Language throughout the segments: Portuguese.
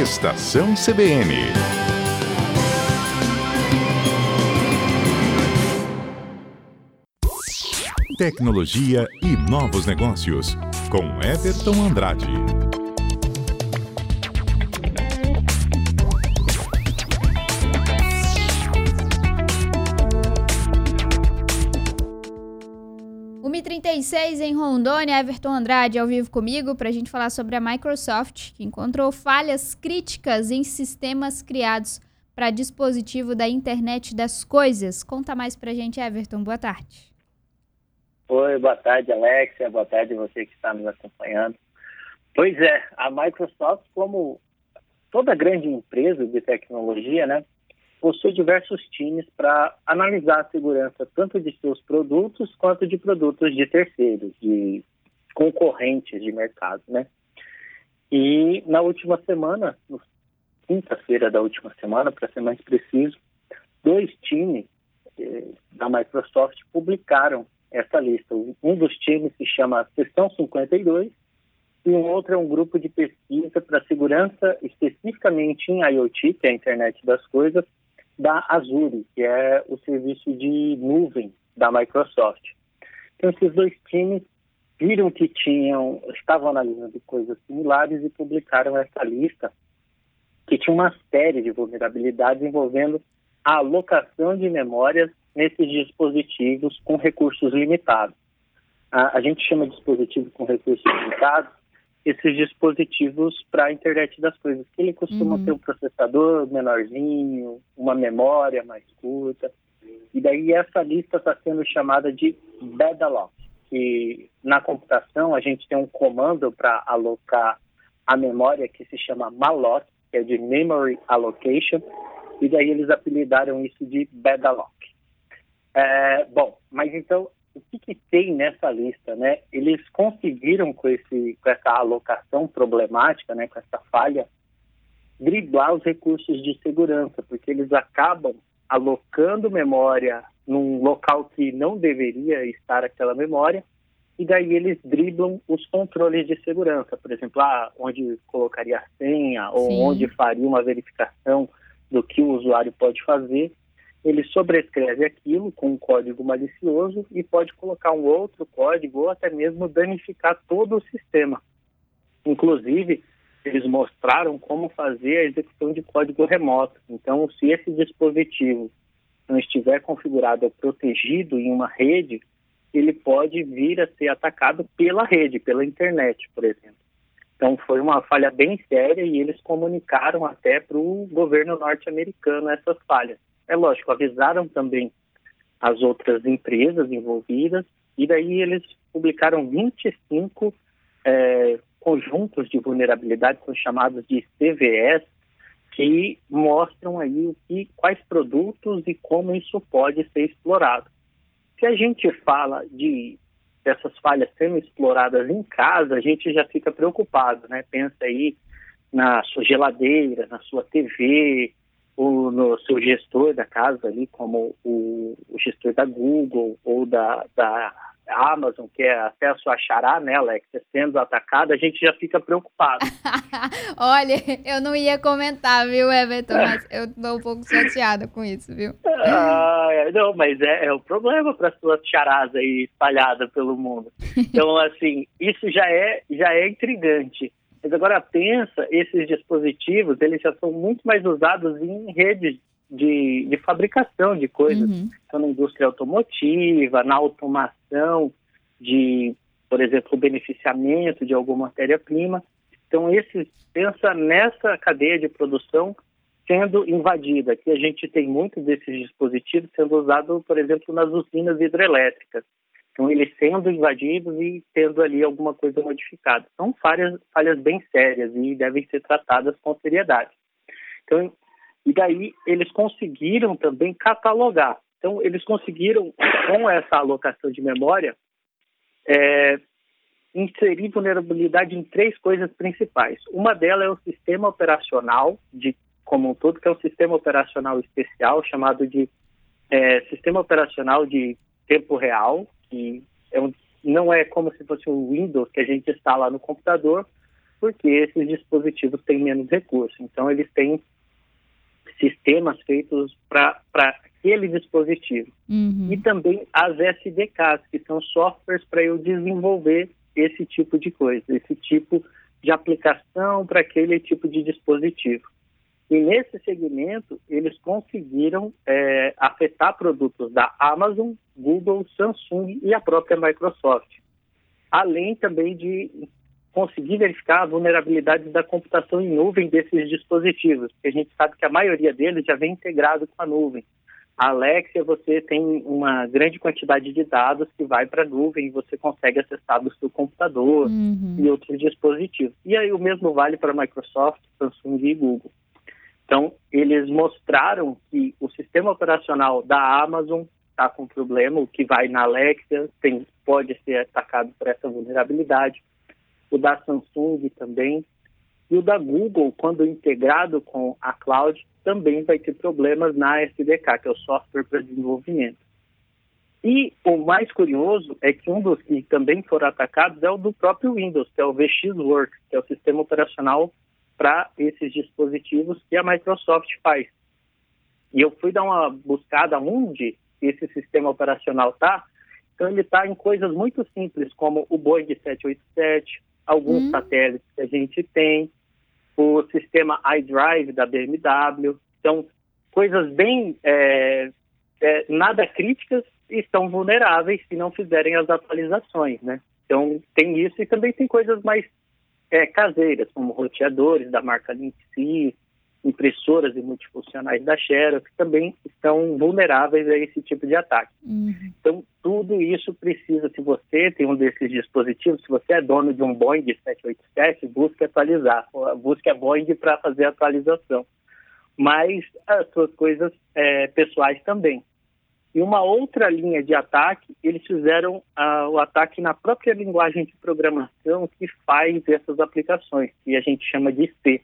Estação CBN. Tecnologia e novos negócios, com Everton Andrade. Mi 36 em Rondônia, Everton Andrade ao vivo comigo para a gente falar sobre a Microsoft, que encontrou falhas críticas em sistemas criados para dispositivo da internet das coisas. Conta mais para a gente, Everton. Boa tarde. Oi, boa tarde, Alexia. Boa tarde você que está nos acompanhando. Pois é, a Microsoft, como toda grande empresa de tecnologia, né, possui diversos times para analisar a segurança tanto de seus produtos quanto de produtos de terceiros, de concorrentes de mercado, né? E na última semana, quinta-feira da última semana, para ser mais preciso, dois times eh, da Microsoft publicaram essa lista. Um dos times se chama Seção 52 e um outro é um grupo de pesquisa para segurança especificamente em IoT, que é a internet das coisas, da Azure, que é o serviço de nuvem da Microsoft. Então, esses dois times viram que tinham, estavam analisando coisas similares e publicaram essa lista que tinha uma série de vulnerabilidades envolvendo a alocação de memórias nesses dispositivos com recursos limitados. A, a gente chama de dispositivo com recursos limitados esses dispositivos para a internet das coisas, que ele costuma uhum. ter um processador menorzinho, uma memória mais curta. E daí essa lista está sendo chamada de Bedalock, que na computação a gente tem um comando para alocar a memória que se chama malloc, que é de Memory Allocation, e daí eles apelidaram isso de Bedalock. É, bom, mas então o que, que, tem nessa lista, né? Eles conseguiram com esse, com essa alocação problemática, né, com essa falha, driblar os recursos de segurança, porque eles acabam alocando memória num local que não deveria estar aquela memória, e daí eles driblam os controles de segurança, por exemplo, ah, onde colocaria a senha ou Sim. onde faria uma verificação do que o usuário pode fazer ele sobrescreve aquilo com um código malicioso e pode colocar um outro código ou até mesmo danificar todo o sistema. Inclusive, eles mostraram como fazer a execução de código remoto. Então, se esse dispositivo não estiver configurado ou protegido em uma rede, ele pode vir a ser atacado pela rede, pela internet, por exemplo. Então, foi uma falha bem séria e eles comunicaram até para o governo norte-americano essas falhas. É lógico, avisaram também as outras empresas envolvidas, e daí eles publicaram 25 é, conjuntos de vulnerabilidade, são chamados de CVS, que mostram aí o que, quais produtos e como isso pode ser explorado. Se a gente fala de dessas falhas sendo exploradas em casa, a gente já fica preocupado, né? Pensa aí na sua geladeira, na sua TV, o, no seu gestor da casa ali, como o, o gestor da Google ou da, da Amazon, que é até a sua xará, né, Alex, sendo atacada, a gente já fica preocupado. Olha, eu não ia comentar, viu, Everton, mas eu tô um pouco chateada com isso, viu? Ah, não, mas é, é o problema para suas charás aí espalhadas pelo mundo. Então, assim, isso já é, já é intrigante. Mas agora pensa, esses dispositivos, eles já são muito mais usados em redes de, de fabricação de coisas. Uhum. Então, na indústria automotiva, na automação de, por exemplo, o beneficiamento de alguma matéria-prima. Então, esses, pensa nessa cadeia de produção sendo invadida. Aqui a gente tem muitos desses dispositivos sendo usados, por exemplo, nas usinas hidrelétricas. Então, eles sendo invadidos e tendo ali alguma coisa modificada. São falhas, falhas bem sérias e devem ser tratadas com seriedade. Então, e daí eles conseguiram também catalogar. Então, eles conseguiram, com essa alocação de memória, é, inserir vulnerabilidade em três coisas principais. Uma delas é o sistema operacional, de como um todo, que é um sistema operacional especial, chamado de é, Sistema Operacional de Tempo Real, que é um, não é como se fosse um Windows que a gente instala no computador, porque esses dispositivos têm menos recursos. Então, eles têm sistemas feitos para aquele dispositivo. Uhum. E também as SDKs, que são softwares para eu desenvolver esse tipo de coisa, esse tipo de aplicação para aquele tipo de dispositivo. E nesse segmento, eles conseguiram é, afetar produtos da Amazon, Google, Samsung e a própria Microsoft. Além também de conseguir verificar a vulnerabilidade da computação em nuvem desses dispositivos, porque a gente sabe que a maioria deles já vem integrado com a nuvem. A Alexia, você tem uma grande quantidade de dados que vai para a nuvem e você consegue acessar do seu computador uhum. e outros dispositivos. E aí o mesmo vale para Microsoft, Samsung e Google. Então, eles mostraram que o sistema operacional da Amazon está com problema, o que vai na Alexia tem, pode ser atacado por essa vulnerabilidade o da Samsung também, e o da Google, quando integrado com a cloud, também vai ter problemas na SDK, que é o software para desenvolvimento. E o mais curioso é que um dos que também foram atacados é o do próprio Windows, que é o VxWorks, que é o sistema operacional para esses dispositivos que a Microsoft faz. E eu fui dar uma buscada onde esse sistema operacional está, então ele está em coisas muito simples, como o Boeing 787, alguns hum. satélites que a gente tem, o sistema iDrive da BMW. Então, coisas bem é, é, nada críticas e estão vulneráveis se não fizerem as atualizações, né? Então, tem isso e também tem coisas mais é, caseiras, como roteadores da marca Linksys, impressoras e multifuncionais da Xerox também estão vulneráveis a esse tipo de ataque. Uhum. Então, tudo isso precisa, se você tem um desses dispositivos, se você é dono de um Boeing 787, busque atualizar, busque a Boeing para fazer a atualização. Mas as suas coisas é, pessoais também. E uma outra linha de ataque, eles fizeram uh, o ataque na própria linguagem de programação que faz essas aplicações, que a gente chama de C.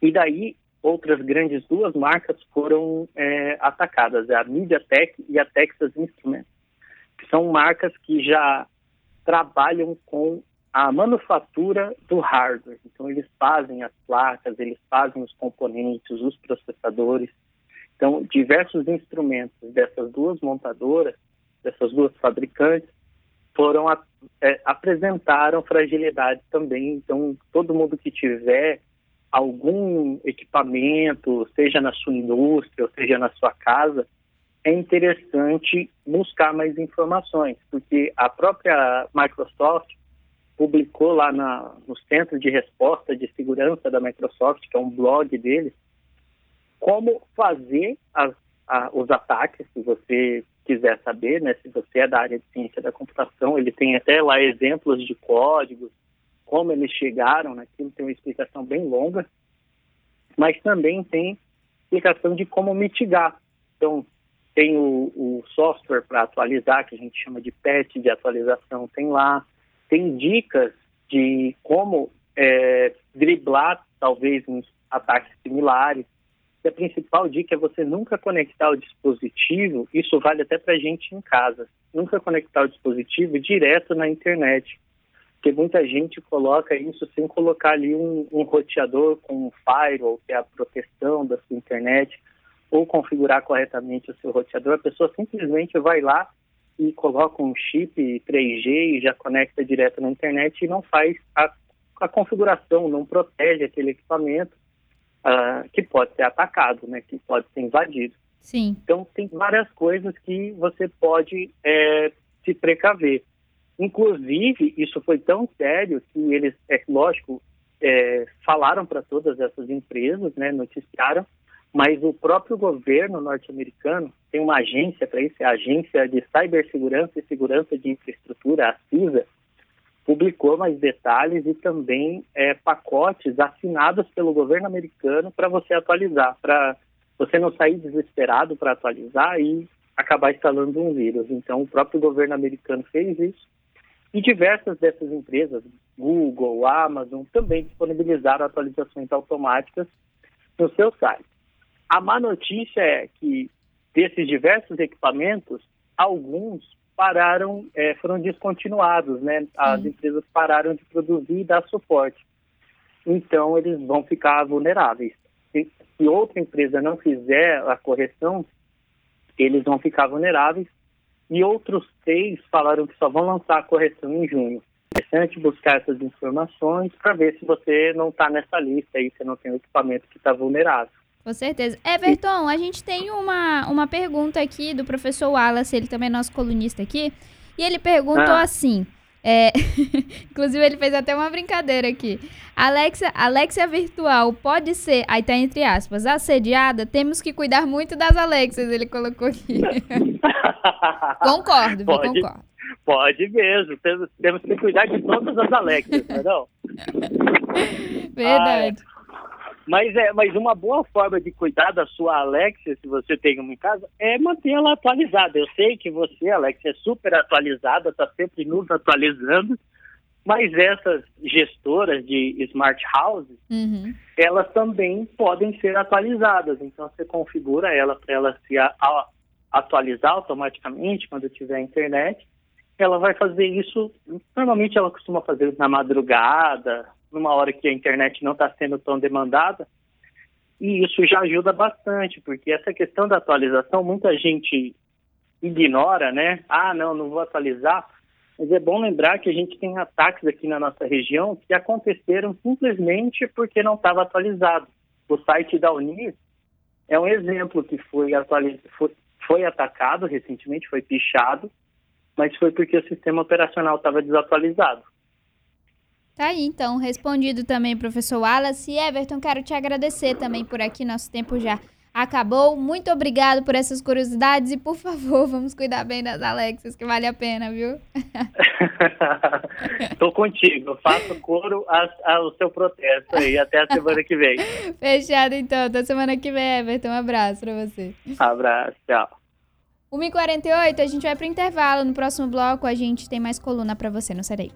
E daí, outras grandes duas marcas foram é, atacadas, a MediaTek e a Texas Instruments, que são marcas que já trabalham com a manufatura do hardware. Então, eles fazem as placas, eles fazem os componentes, os processadores. Então, diversos instrumentos dessas duas montadoras, dessas duas fabricantes, foram é, apresentaram fragilidades também. Então, todo mundo que tiver algum equipamento, seja na sua indústria ou seja na sua casa, é interessante buscar mais informações, porque a própria Microsoft publicou lá na, no Centro de Resposta de Segurança da Microsoft, que é um blog deles, como fazer as, a, os ataques, se você quiser saber, né, se você é da área de ciência da computação, ele tem até lá exemplos de códigos, como eles chegaram naquilo, tem uma explicação bem longa, mas também tem explicação de como mitigar. Então, tem o, o software para atualizar, que a gente chama de patch de atualização, tem lá. Tem dicas de como é, driblar, talvez, uns ataques similares. A principal dica é você nunca conectar o dispositivo, isso vale até para gente em casa, nunca conectar o dispositivo direto na internet porque muita gente coloca isso sem colocar ali um, um roteador com um firewall, que é a proteção da sua internet, ou configurar corretamente o seu roteador. A pessoa simplesmente vai lá e coloca um chip 3G e já conecta direto na internet e não faz a, a configuração, não protege aquele equipamento uh, que pode ser atacado, né, que pode ser invadido. Sim. Então, tem várias coisas que você pode é, se precaver. Inclusive, isso foi tão sério que eles, é lógico, é, falaram para todas essas empresas, né, noticiaram, mas o próprio governo norte-americano tem uma agência para isso, é a Agência de Cibersegurança e Segurança de Infraestrutura, a CISA, publicou mais detalhes e também é, pacotes assinados pelo governo americano para você atualizar, para você não sair desesperado para atualizar e acabar instalando um vírus. Então, o próprio governo americano fez isso e diversas dessas empresas, Google, Amazon, também disponibilizaram atualizações automáticas no seu site. A má notícia é que desses diversos equipamentos, alguns pararam, é, foram descontinuados, né? As Sim. empresas pararam de produzir e dar suporte. Então, eles vão ficar vulneráveis. Se, se outra empresa não fizer a correção, eles vão ficar vulneráveis. E outros seis falaram que só vão lançar a correção em junho. É interessante buscar essas informações para ver se você não está nessa lista aí, se não tem um equipamento que está vulnerável. Com certeza. Everton, a gente tem uma, uma pergunta aqui do professor Wallace, ele também é nosso colunista aqui. E ele perguntou Ah. assim. é, inclusive, ele fez até uma brincadeira aqui. Alexa, Alexia virtual pode ser, aí tá entre aspas, assediada? Temos que cuidar muito das Alexias, ele colocou aqui. concordo? Pode. Concordo. Pode mesmo, temos, temos que cuidar de todas as Alexias, não é não? Verdade. Mas, é, mas uma boa forma de cuidar da sua Alexia, se você tem uma em casa, é mantê-la atualizada. Eu sei que você, Alexia, é super atualizada, está sempre nos atualizando, mas essas gestoras de smart houses, Uhum. elas também podem ser atualizadas. Então, você configura ela para ela se a- a- atualizar automaticamente quando tiver internet. Ela vai fazer isso, normalmente ela costuma fazer na madrugada, numa hora que a internet não está sendo tão demandada. E isso já ajuda bastante, porque essa questão da atualização, muita gente ignora, né? Ah, não, não vou atualizar. Mas é bom lembrar que a gente tem ataques aqui na nossa região que aconteceram simplesmente porque não estava atualizado. O site da Unir é um exemplo que foi, atualiz... foi, foi atacado recentemente, foi pichado, mas foi porque o sistema operacional estava desatualizado. Tá aí, então, respondido também, professor Wallace. E Everton, quero te agradecer também por aqui, nosso tempo já acabou. Muito obrigado por essas curiosidades e, por favor, vamos cuidar bem das Alexas, que vale a pena, viu? Estou contigo, eu faço coro ao seu protesto aí. Até a semana que vem. Fechado, então. Até semana que vem, Everton. Um abraço pra você. Abraço, tchau. 1h48, a gente vai pro intervalo. No próximo bloco, a gente tem mais coluna pra você. Não serei.